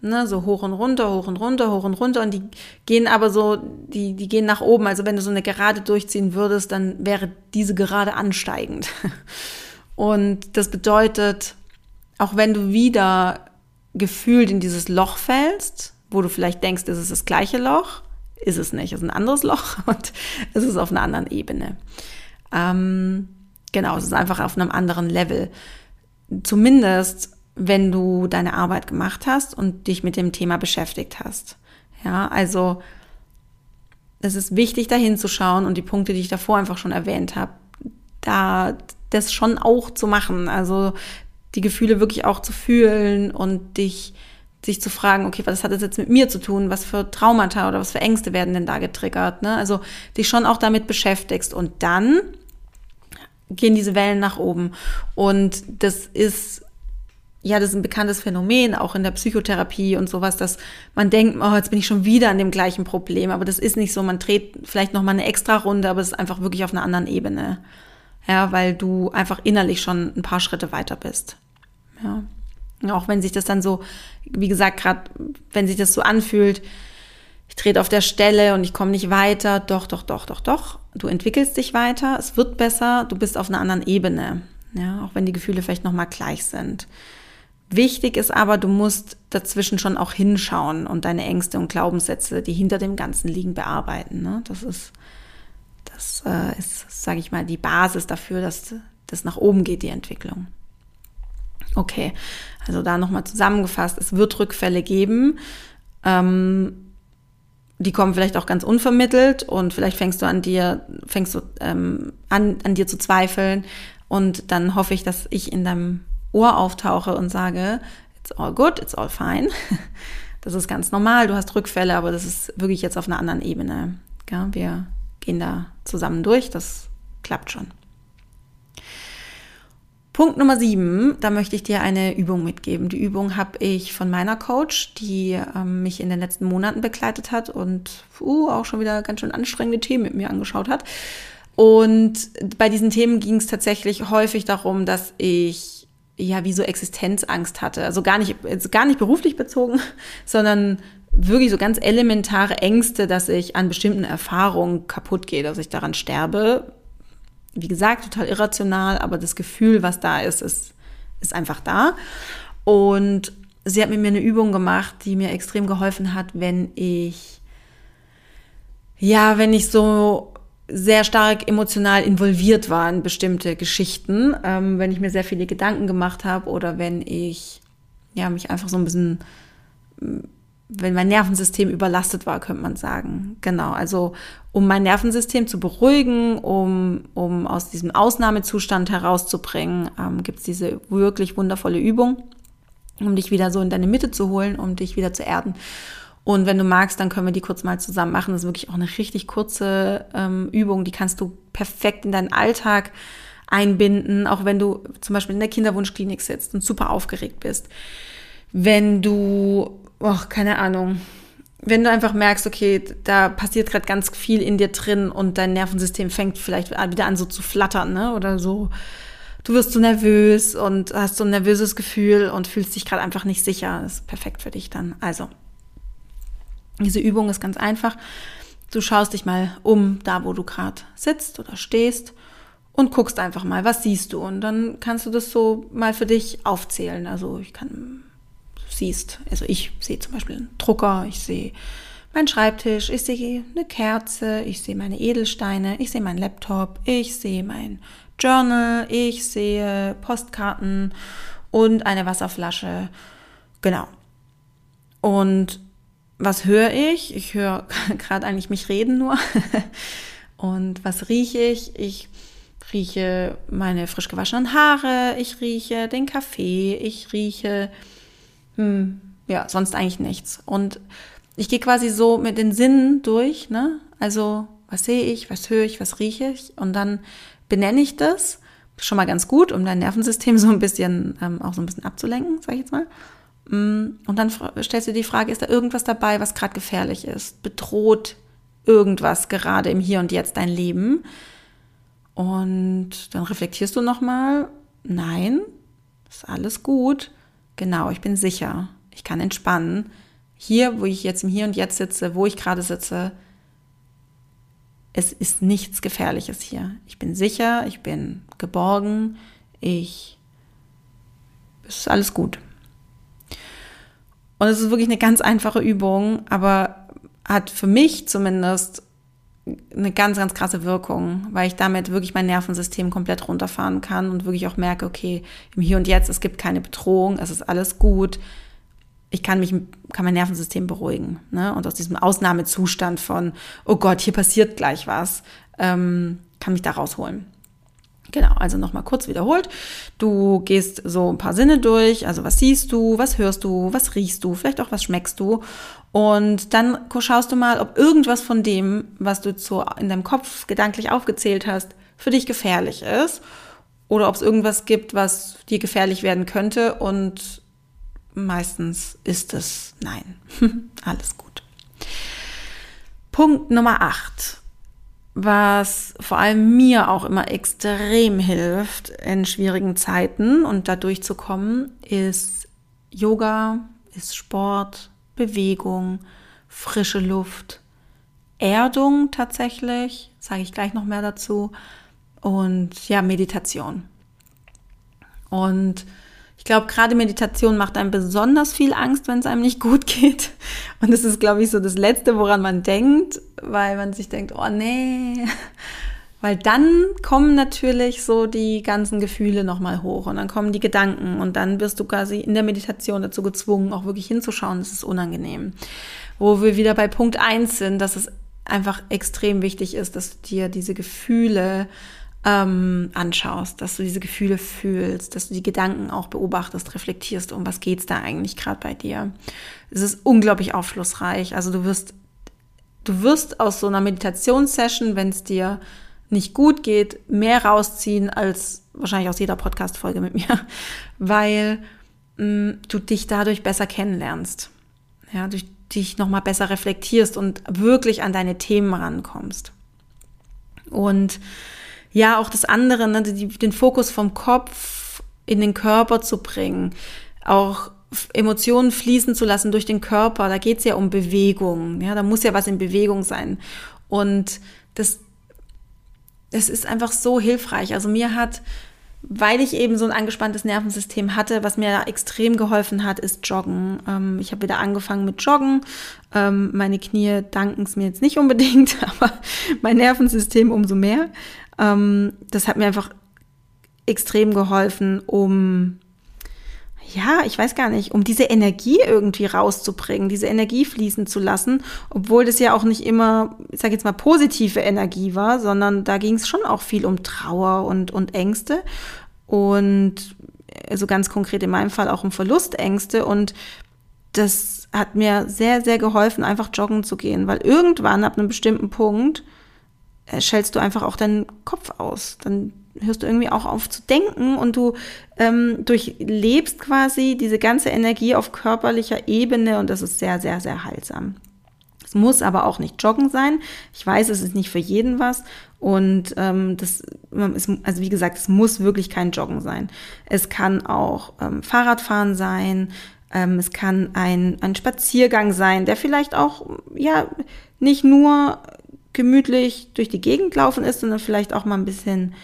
ne, so hoch und runter, hoch und runter, hoch und runter und die gehen aber so, die, die gehen nach oben. Also wenn du so eine Gerade durchziehen würdest, dann wäre diese Gerade ansteigend. Und das bedeutet, auch wenn du wieder gefühlt in dieses Loch fällst, wo du vielleicht denkst, es ist das gleiche Loch, ist es nicht. Es ist ein anderes Loch und es ist auf einer anderen Ebene. Ähm, genau, es ist einfach auf einem anderen Level. Zumindest wenn du deine Arbeit gemacht hast und dich mit dem Thema beschäftigt hast. Ja, also es ist wichtig, da hinzuschauen und die Punkte, die ich davor einfach schon erwähnt habe, da das schon auch zu machen. Also die Gefühle wirklich auch zu fühlen und dich sich zu fragen, okay, was hat das jetzt mit mir zu tun? Was für Traumata oder was für Ängste werden denn da getriggert? Ne? Also dich schon auch damit beschäftigst und dann gehen diese Wellen nach oben. Und das ist ja, das ist ein bekanntes Phänomen, auch in der Psychotherapie und sowas, dass man denkt, oh, jetzt bin ich schon wieder an dem gleichen Problem. Aber das ist nicht so. Man dreht vielleicht noch mal eine extra Runde, aber es ist einfach wirklich auf einer anderen Ebene. Ja, weil du einfach innerlich schon ein paar Schritte weiter bist. Ja. Auch wenn sich das dann so, wie gesagt, gerade wenn sich das so anfühlt, ich trete auf der Stelle und ich komme nicht weiter, doch, doch, doch, doch, doch. Du entwickelst dich weiter, es wird besser, du bist auf einer anderen Ebene. Ja, auch wenn die Gefühle vielleicht nochmal gleich sind. Wichtig ist aber, du musst dazwischen schon auch hinschauen und deine Ängste und Glaubenssätze, die hinter dem Ganzen liegen, bearbeiten. Ne? Das ist, das äh, ist, sage ich mal, die Basis dafür, dass das nach oben geht, die Entwicklung. Okay, also da nochmal zusammengefasst, es wird Rückfälle geben. Ähm, die kommen vielleicht auch ganz unvermittelt und vielleicht fängst du an dir, fängst du ähm, an, an dir zu zweifeln. Und dann hoffe ich, dass ich in deinem Ohr auftauche und sage, it's all good, it's all fine. Das ist ganz normal, du hast Rückfälle, aber das ist wirklich jetzt auf einer anderen Ebene. Ja, wir gehen da zusammen durch, das klappt schon. Punkt Nummer sieben, da möchte ich dir eine Übung mitgeben. Die Übung habe ich von meiner Coach, die ähm, mich in den letzten Monaten begleitet hat und uh, auch schon wieder ganz schön anstrengende Themen mit mir angeschaut hat. Und bei diesen Themen ging es tatsächlich häufig darum, dass ich ja wie so Existenzangst hatte. Also gar nicht, gar nicht beruflich bezogen, sondern wirklich so ganz elementare Ängste, dass ich an bestimmten Erfahrungen kaputt gehe, dass ich daran sterbe, wie gesagt, total irrational, aber das Gefühl, was da ist, ist, ist einfach da. Und sie hat mit mir eine Übung gemacht, die mir extrem geholfen hat, wenn ich, ja, wenn ich so sehr stark emotional involviert war in bestimmte Geschichten, ähm, wenn ich mir sehr viele Gedanken gemacht habe oder wenn ich ja mich einfach so ein bisschen wenn mein Nervensystem überlastet war, könnte man sagen. Genau, also um mein Nervensystem zu beruhigen, um, um aus diesem Ausnahmezustand herauszubringen, ähm, gibt es diese wirklich wundervolle Übung, um dich wieder so in deine Mitte zu holen, um dich wieder zu erden. Und wenn du magst, dann können wir die kurz mal zusammen machen. Das ist wirklich auch eine richtig kurze ähm, Übung, die kannst du perfekt in deinen Alltag einbinden, auch wenn du zum Beispiel in der Kinderwunschklinik sitzt und super aufgeregt bist. Wenn du oh, keine Ahnung, wenn du einfach merkst, okay, da passiert gerade ganz viel in dir drin und dein Nervensystem fängt vielleicht wieder an so zu flattern, ne? Oder so, du wirst so nervös und hast so ein nervöses Gefühl und fühlst dich gerade einfach nicht sicher. Das ist perfekt für dich dann. Also, diese Übung ist ganz einfach. Du schaust dich mal um, da wo du gerade sitzt oder stehst und guckst einfach mal, was siehst du? Und dann kannst du das so mal für dich aufzählen. Also ich kann siehst. Also ich sehe zum Beispiel einen Drucker, ich sehe meinen Schreibtisch, ich sehe eine Kerze, ich sehe meine Edelsteine, ich sehe meinen Laptop, ich sehe mein Journal, ich sehe Postkarten und eine Wasserflasche. Genau. Und was höre ich? Ich höre gerade eigentlich mich reden nur. und was rieche ich? Ich rieche meine frisch gewaschenen Haare, ich rieche den Kaffee, ich rieche hm, ja, sonst eigentlich nichts. Und ich gehe quasi so mit den Sinnen durch, ne? Also, was sehe ich, was höre ich, was rieche ich? Und dann benenne ich das. Schon mal ganz gut, um dein Nervensystem so ein bisschen, ähm, auch so ein bisschen abzulenken, sag ich jetzt mal. Mm, und dann stellst du die Frage, ist da irgendwas dabei, was gerade gefährlich ist? Bedroht irgendwas gerade im Hier und Jetzt dein Leben? Und dann reflektierst du nochmal, nein, ist alles gut. Genau, ich bin sicher. Ich kann entspannen. Hier, wo ich jetzt im Hier und Jetzt sitze, wo ich gerade sitze, es ist nichts Gefährliches hier. Ich bin sicher, ich bin geborgen, ich, es ist alles gut. Und es ist wirklich eine ganz einfache Übung, aber hat für mich zumindest eine ganz, ganz krasse Wirkung, weil ich damit wirklich mein Nervensystem komplett runterfahren kann und wirklich auch merke, okay, im Hier und Jetzt, es gibt keine Bedrohung, es ist alles gut. Ich kann mich, kann mein Nervensystem beruhigen. Ne? Und aus diesem Ausnahmezustand von, oh Gott, hier passiert gleich was, ähm, kann mich da rausholen. Genau, also nochmal kurz wiederholt. Du gehst so ein paar Sinne durch, also was siehst du, was hörst du, was riechst du, vielleicht auch was schmeckst du. Und dann schaust du mal, ob irgendwas von dem, was du zu, in deinem Kopf gedanklich aufgezählt hast, für dich gefährlich ist. Oder ob es irgendwas gibt, was dir gefährlich werden könnte. Und meistens ist es nein. Alles gut. Punkt Nummer 8 was vor allem mir auch immer extrem hilft in schwierigen Zeiten und da durchzukommen, ist Yoga, ist Sport, Bewegung, frische Luft, Erdung tatsächlich, sage ich gleich noch mehr dazu, und ja, Meditation. Und ich glaube, gerade Meditation macht einem besonders viel Angst, wenn es einem nicht gut geht. Und das ist, glaube ich, so das Letzte, woran man denkt, weil man sich denkt, oh nee. Weil dann kommen natürlich so die ganzen Gefühle nochmal hoch und dann kommen die Gedanken und dann wirst du quasi in der Meditation dazu gezwungen, auch wirklich hinzuschauen. Das ist unangenehm. Wo wir wieder bei Punkt eins sind, dass es einfach extrem wichtig ist, dass dir diese Gefühle ähm, anschaust, dass du diese Gefühle fühlst, dass du die Gedanken auch beobachtest, reflektierst, um was geht's da eigentlich gerade bei dir. Es ist unglaublich aufschlussreich. Also du wirst, du wirst aus so einer Meditationssession, wenn es dir nicht gut geht, mehr rausziehen als wahrscheinlich aus jeder Podcast-Folge mit mir, weil mh, mm, du dich dadurch besser kennenlernst. Ja, durch dich nochmal besser reflektierst und wirklich an deine Themen rankommst. Und ja, auch das andere, ne, die, den Fokus vom Kopf in den Körper zu bringen, auch Emotionen fließen zu lassen durch den Körper. Da geht's ja um Bewegung. Ja, da muss ja was in Bewegung sein. Und das, das ist einfach so hilfreich. Also mir hat, weil ich eben so ein angespanntes Nervensystem hatte, was mir extrem geholfen hat, ist Joggen. Ähm, ich habe wieder angefangen mit Joggen. Ähm, meine Knie danken es mir jetzt nicht unbedingt, aber mein Nervensystem umso mehr. Ähm, das hat mir einfach extrem geholfen, um, ja, ich weiß gar nicht, um diese Energie irgendwie rauszubringen, diese Energie fließen zu lassen, obwohl das ja auch nicht immer, ich sage jetzt mal, positive Energie war, sondern da ging es schon auch viel um Trauer und, und Ängste und also ganz konkret in meinem Fall auch um Verlustängste und das hat mir sehr, sehr geholfen, einfach joggen zu gehen, weil irgendwann ab einem bestimmten Punkt äh, schältst du einfach auch deinen Kopf aus. Dann hörst du irgendwie auch auf zu denken und du ähm, durchlebst quasi diese ganze Energie auf körperlicher Ebene und das ist sehr, sehr, sehr heilsam. Es muss aber auch nicht Joggen sein. Ich weiß, es ist nicht für jeden was. Und ähm, das ist, also wie gesagt, es muss wirklich kein Joggen sein. Es kann auch ähm, Fahrradfahren sein. Ähm, es kann ein, ein Spaziergang sein, der vielleicht auch ja nicht nur gemütlich durch die Gegend laufen ist, sondern vielleicht auch mal ein bisschen,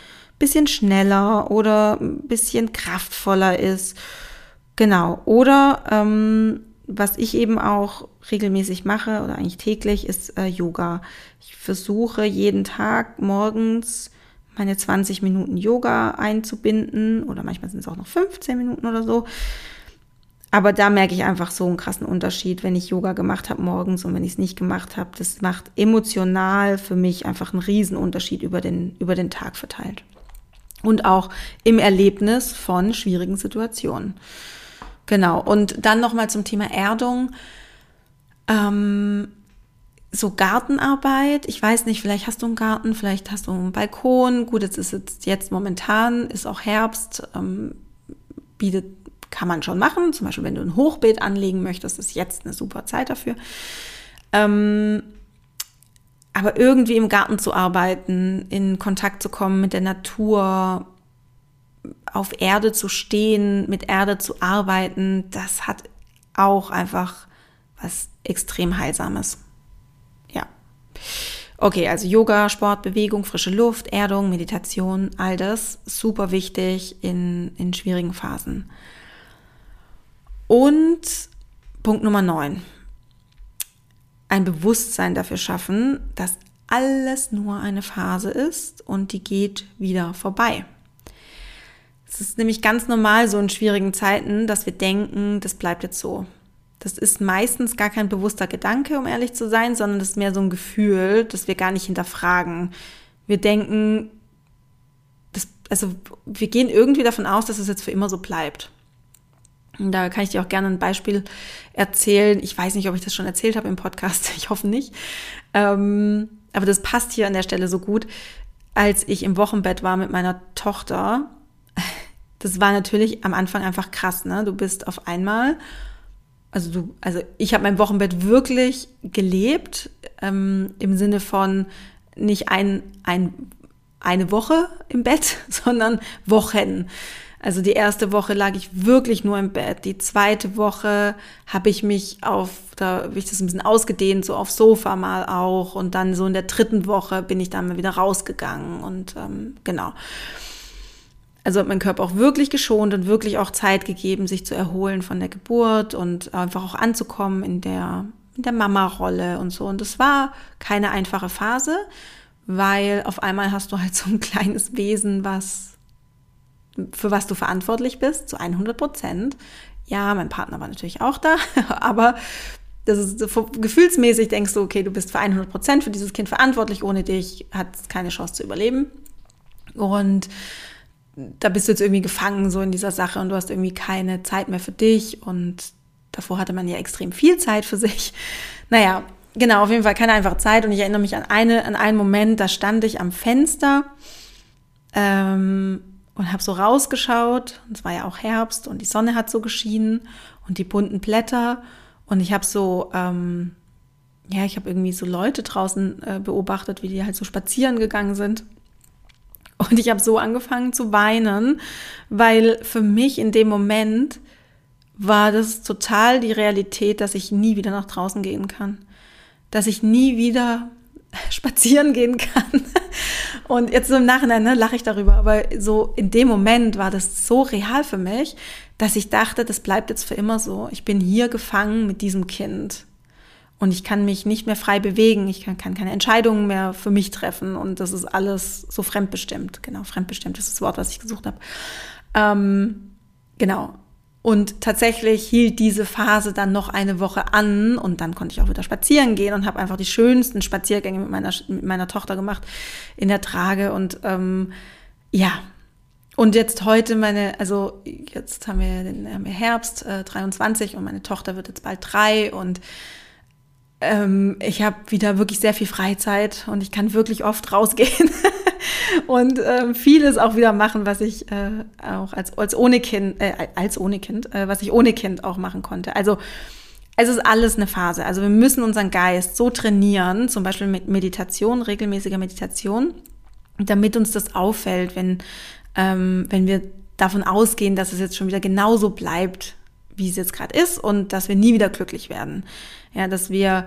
bisschen schneller oder ein bisschen kraftvoller ist. Genau. Oder ähm, was ich eben auch regelmäßig mache oder eigentlich täglich ist äh, Yoga. Ich versuche jeden Tag morgens meine 20 Minuten Yoga einzubinden oder manchmal sind es auch noch 15 Minuten oder so. Aber da merke ich einfach so einen krassen Unterschied, wenn ich Yoga gemacht habe morgens und wenn ich es nicht gemacht habe. Das macht emotional für mich einfach einen Riesenunterschied über den, über den Tag verteilt. Und auch im Erlebnis von schwierigen Situationen. Genau. Und dann nochmal zum Thema Erdung. Ähm, so Gartenarbeit. Ich weiß nicht, vielleicht hast du einen Garten, vielleicht hast du einen Balkon. Gut, jetzt ist es jetzt momentan, ist auch Herbst, ähm, bietet kann man schon machen. Zum Beispiel, wenn du ein Hochbeet anlegen möchtest, ist jetzt eine super Zeit dafür. Ähm, aber irgendwie im Garten zu arbeiten, in Kontakt zu kommen mit der Natur, auf Erde zu stehen, mit Erde zu arbeiten, das hat auch einfach was extrem Heilsames. Ja. Okay, also Yoga, Sport, Bewegung, frische Luft, Erdung, Meditation, all das super wichtig in, in schwierigen Phasen. Und Punkt Nummer 9. Ein Bewusstsein dafür schaffen, dass alles nur eine Phase ist und die geht wieder vorbei. Es ist nämlich ganz normal so in schwierigen Zeiten, dass wir denken, das bleibt jetzt so. Das ist meistens gar kein bewusster Gedanke, um ehrlich zu sein, sondern das ist mehr so ein Gefühl, das wir gar nicht hinterfragen. Wir denken, das, also wir gehen irgendwie davon aus, dass es jetzt für immer so bleibt. Da kann ich dir auch gerne ein Beispiel erzählen. Ich weiß nicht, ob ich das schon erzählt habe im Podcast. Ich hoffe nicht. Ähm, aber das passt hier an der Stelle so gut. Als ich im Wochenbett war mit meiner Tochter, das war natürlich am Anfang einfach krass, ne? Du bist auf einmal, also du, also ich habe mein Wochenbett wirklich gelebt, ähm, im Sinne von nicht ein, ein, eine Woche im Bett, sondern Wochen. Also die erste Woche lag ich wirklich nur im Bett. Die zweite Woche habe ich mich auf, da habe ich das ein bisschen ausgedehnt, so aufs Sofa mal auch. Und dann so in der dritten Woche bin ich dann mal wieder rausgegangen. Und ähm, genau. Also hat mein Körper auch wirklich geschont und wirklich auch Zeit gegeben, sich zu erholen von der Geburt und einfach auch anzukommen in der, in der Mama-Rolle und so. Und das war keine einfache Phase, weil auf einmal hast du halt so ein kleines Wesen, was für was du verantwortlich bist, zu 100 Prozent. Ja, mein Partner war natürlich auch da, aber das ist so, gefühlsmäßig denkst du, okay, du bist für 100 Prozent für dieses Kind verantwortlich, ohne dich hat es keine Chance zu überleben. Und da bist du jetzt irgendwie gefangen so in dieser Sache und du hast irgendwie keine Zeit mehr für dich und davor hatte man ja extrem viel Zeit für sich. Naja, genau, auf jeden Fall keine einfache Zeit und ich erinnere mich an eine, an einen Moment, da stand ich am Fenster ähm, und habe so rausgeschaut. Und es war ja auch Herbst und die Sonne hat so geschienen und die bunten Blätter. Und ich habe so, ähm, ja, ich habe irgendwie so Leute draußen äh, beobachtet, wie die halt so spazieren gegangen sind. Und ich habe so angefangen zu weinen, weil für mich in dem Moment war das total die Realität, dass ich nie wieder nach draußen gehen kann. Dass ich nie wieder spazieren gehen kann. Und jetzt im Nachhinein ne, lache ich darüber, aber so in dem Moment war das so real für mich, dass ich dachte, das bleibt jetzt für immer so. Ich bin hier gefangen mit diesem Kind. Und ich kann mich nicht mehr frei bewegen, ich kann, kann keine Entscheidungen mehr für mich treffen und das ist alles so fremdbestimmt. Genau, fremdbestimmt ist das Wort, was ich gesucht habe. Ähm, genau. Und tatsächlich hielt diese Phase dann noch eine Woche an und dann konnte ich auch wieder spazieren gehen und habe einfach die schönsten Spaziergänge mit meiner, mit meiner Tochter gemacht in der Trage. Und ähm, ja, und jetzt heute meine, also jetzt haben wir den haben wir Herbst äh, 23 und meine Tochter wird jetzt bald drei. Und ähm, ich habe wieder wirklich sehr viel Freizeit und ich kann wirklich oft rausgehen und äh, vieles auch wieder machen, was ich äh, auch als, als ohne Kind, äh, als ohne Kind, äh, was ich ohne Kind auch machen konnte. Also es ist alles eine Phase. Also wir müssen unseren Geist so trainieren, zum Beispiel mit Meditation, regelmäßiger Meditation, damit uns das auffällt, wenn, ähm, wenn wir davon ausgehen, dass es jetzt schon wieder genauso bleibt, wie es jetzt gerade ist und dass wir nie wieder glücklich werden. Ja, dass wir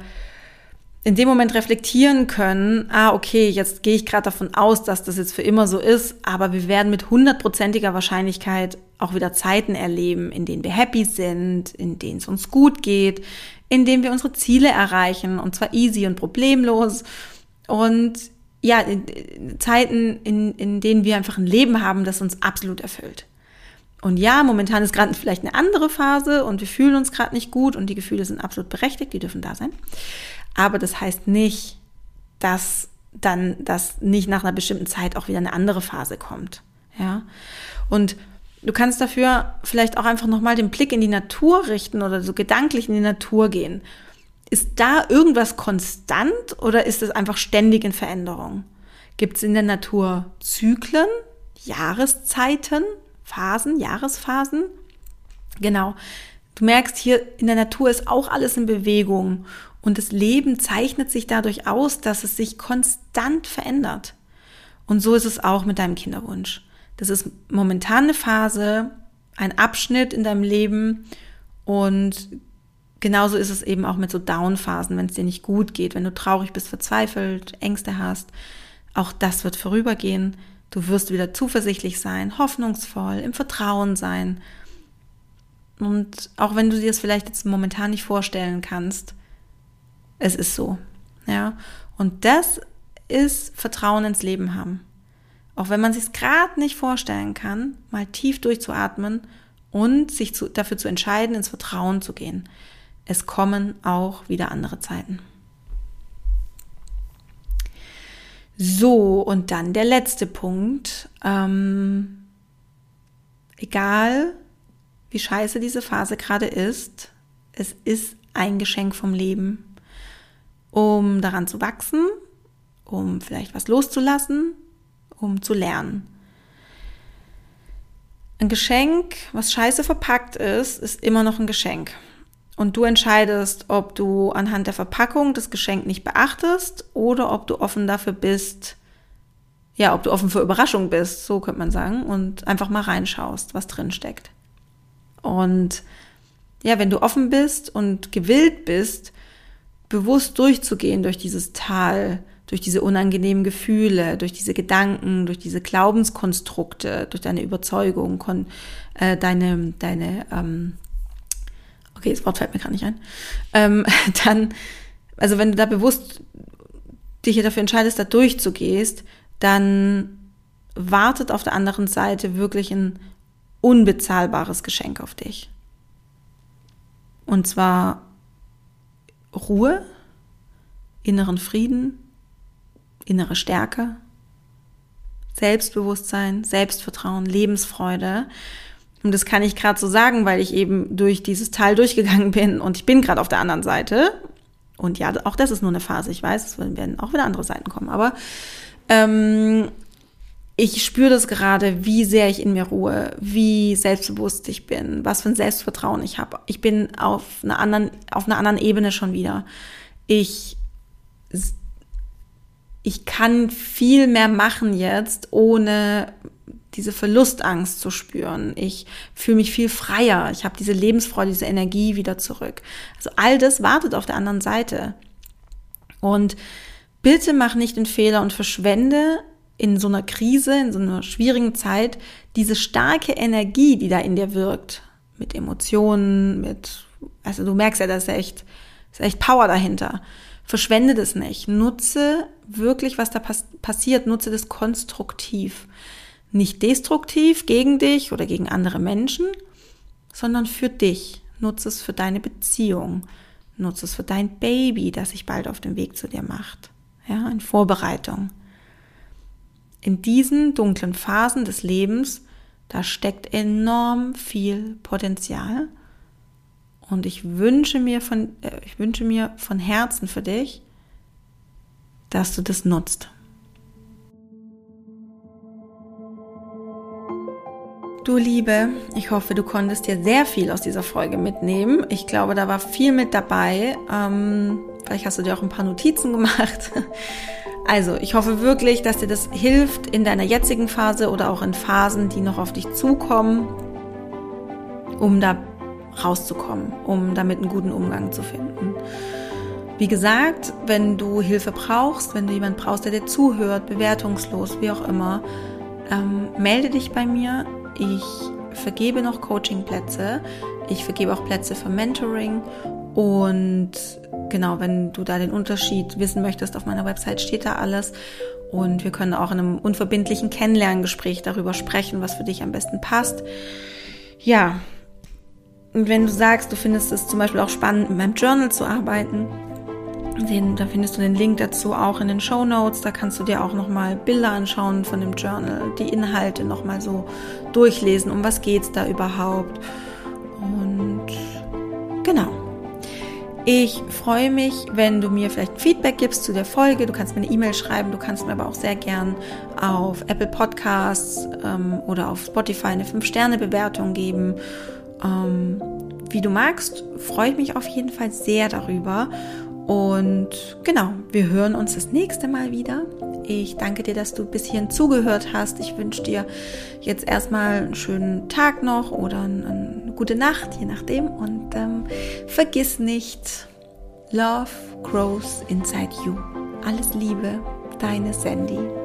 in dem Moment reflektieren können, ah, okay, jetzt gehe ich gerade davon aus, dass das jetzt für immer so ist, aber wir werden mit hundertprozentiger Wahrscheinlichkeit auch wieder Zeiten erleben, in denen wir happy sind, in denen es uns gut geht, in denen wir unsere Ziele erreichen und zwar easy und problemlos und ja, Zeiten, in, in denen wir einfach ein Leben haben, das uns absolut erfüllt. Und ja, momentan ist gerade vielleicht eine andere Phase und wir fühlen uns gerade nicht gut und die Gefühle sind absolut berechtigt, die dürfen da sein. Aber das heißt nicht, dass dann das nicht nach einer bestimmten Zeit auch wieder eine andere Phase kommt. Ja. Und du kannst dafür vielleicht auch einfach nochmal den Blick in die Natur richten oder so gedanklich in die Natur gehen. Ist da irgendwas konstant oder ist es einfach ständig in Veränderung? Gibt es in der Natur Zyklen, Jahreszeiten, Phasen, Jahresphasen? Genau. Du merkst hier, in der Natur ist auch alles in Bewegung und das Leben zeichnet sich dadurch aus, dass es sich konstant verändert. Und so ist es auch mit deinem Kinderwunsch. Das ist momentan eine Phase, ein Abschnitt in deinem Leben und genauso ist es eben auch mit so Downphasen, wenn es dir nicht gut geht, wenn du traurig bist, verzweifelt, Ängste hast. Auch das wird vorübergehen. Du wirst wieder zuversichtlich sein, hoffnungsvoll, im Vertrauen sein. Und auch wenn du dir das vielleicht jetzt momentan nicht vorstellen kannst, es ist so. Ja. Und das ist Vertrauen ins Leben haben. Auch wenn man sich gerade nicht vorstellen kann, mal tief durchzuatmen und sich zu, dafür zu entscheiden, ins Vertrauen zu gehen. Es kommen auch wieder andere Zeiten. So, und dann der letzte Punkt. Ähm, egal, wie scheiße diese Phase gerade ist, es ist ein Geschenk vom Leben, um daran zu wachsen, um vielleicht was loszulassen, um zu lernen. Ein Geschenk, was scheiße verpackt ist, ist immer noch ein Geschenk. Und du entscheidest, ob du anhand der Verpackung das Geschenk nicht beachtest oder ob du offen dafür bist, ja, ob du offen für Überraschung bist, so könnte man sagen, und einfach mal reinschaust, was drin steckt. Und ja, wenn du offen bist und gewillt bist, bewusst durchzugehen durch dieses Tal, durch diese unangenehmen Gefühle, durch diese Gedanken, durch diese Glaubenskonstrukte, durch deine Überzeugung, äh, deine, deine ähm, okay, das Wort fällt mir gerade nicht ein, ähm, dann, also wenn du da bewusst dich dafür entscheidest, da durchzugehst, dann wartet auf der anderen Seite wirklich ein unbezahlbares Geschenk auf dich. Und zwar Ruhe, inneren Frieden, innere Stärke, Selbstbewusstsein, Selbstvertrauen, Lebensfreude. Und das kann ich gerade so sagen, weil ich eben durch dieses Tal durchgegangen bin und ich bin gerade auf der anderen Seite. Und ja, auch das ist nur eine Phase. Ich weiß, es werden auch wieder andere Seiten kommen. Aber ähm, ich spüre das gerade, wie sehr ich in mir ruhe, wie selbstbewusst ich bin, was für ein Selbstvertrauen ich habe. Ich bin auf einer anderen, auf einer anderen Ebene schon wieder. Ich, ich kann viel mehr machen jetzt, ohne diese Verlustangst zu spüren. Ich fühle mich viel freier. Ich habe diese Lebensfreude, diese Energie wieder zurück. Also all das wartet auf der anderen Seite. Und bitte mach nicht den Fehler und verschwende in so einer Krise, in so einer schwierigen Zeit, diese starke Energie, die da in dir wirkt, mit Emotionen, mit, also du merkst ja, da ist echt, ist echt Power dahinter. Verschwende das nicht. Nutze wirklich, was da pass passiert, nutze das konstruktiv nicht destruktiv gegen dich oder gegen andere Menschen, sondern für dich. Nutze es für deine Beziehung. Nutze es für dein Baby, das sich bald auf den Weg zu dir macht. Ja, in Vorbereitung. In diesen dunklen Phasen des Lebens, da steckt enorm viel Potenzial. Und ich wünsche mir von, äh, ich wünsche mir von Herzen für dich, dass du das nutzt. Du Liebe, ich hoffe, du konntest dir sehr viel aus dieser Folge mitnehmen. Ich glaube, da war viel mit dabei. Ähm, vielleicht hast du dir auch ein paar Notizen gemacht. Also, ich hoffe wirklich, dass dir das hilft in deiner jetzigen Phase oder auch in Phasen, die noch auf dich zukommen, um da rauszukommen, um damit einen guten Umgang zu finden. Wie gesagt, wenn du Hilfe brauchst, wenn du jemanden brauchst, der dir zuhört, bewertungslos, wie auch immer, ähm, melde dich bei mir. Ich vergebe noch Coachingplätze. Ich vergebe auch Plätze für Mentoring. Und genau, wenn du da den Unterschied wissen möchtest, auf meiner Website steht da alles. Und wir können auch in einem unverbindlichen Kennenlerngespräch darüber sprechen, was für dich am besten passt. Ja, und wenn du sagst, du findest es zum Beispiel auch spannend, mit meinem Journal zu arbeiten, den, da findest du den Link dazu auch in den Show Notes. Da kannst du dir auch nochmal Bilder anschauen von dem Journal, die Inhalte nochmal so durchlesen. Um was geht's da überhaupt? Und genau. Ich freue mich, wenn du mir vielleicht Feedback gibst zu der Folge. Du kannst mir eine E-Mail schreiben, du kannst mir aber auch sehr gern auf Apple Podcasts ähm, oder auf Spotify eine 5-Sterne-Bewertung geben. Ähm, wie du magst, freue ich mich auf jeden Fall sehr darüber. Und genau, wir hören uns das nächste Mal wieder. Ich danke dir, dass du bis hierhin zugehört hast. Ich wünsche dir jetzt erstmal einen schönen Tag noch oder eine gute Nacht, je nachdem. Und ähm, vergiss nicht, Love grows inside you. Alles Liebe, deine Sandy.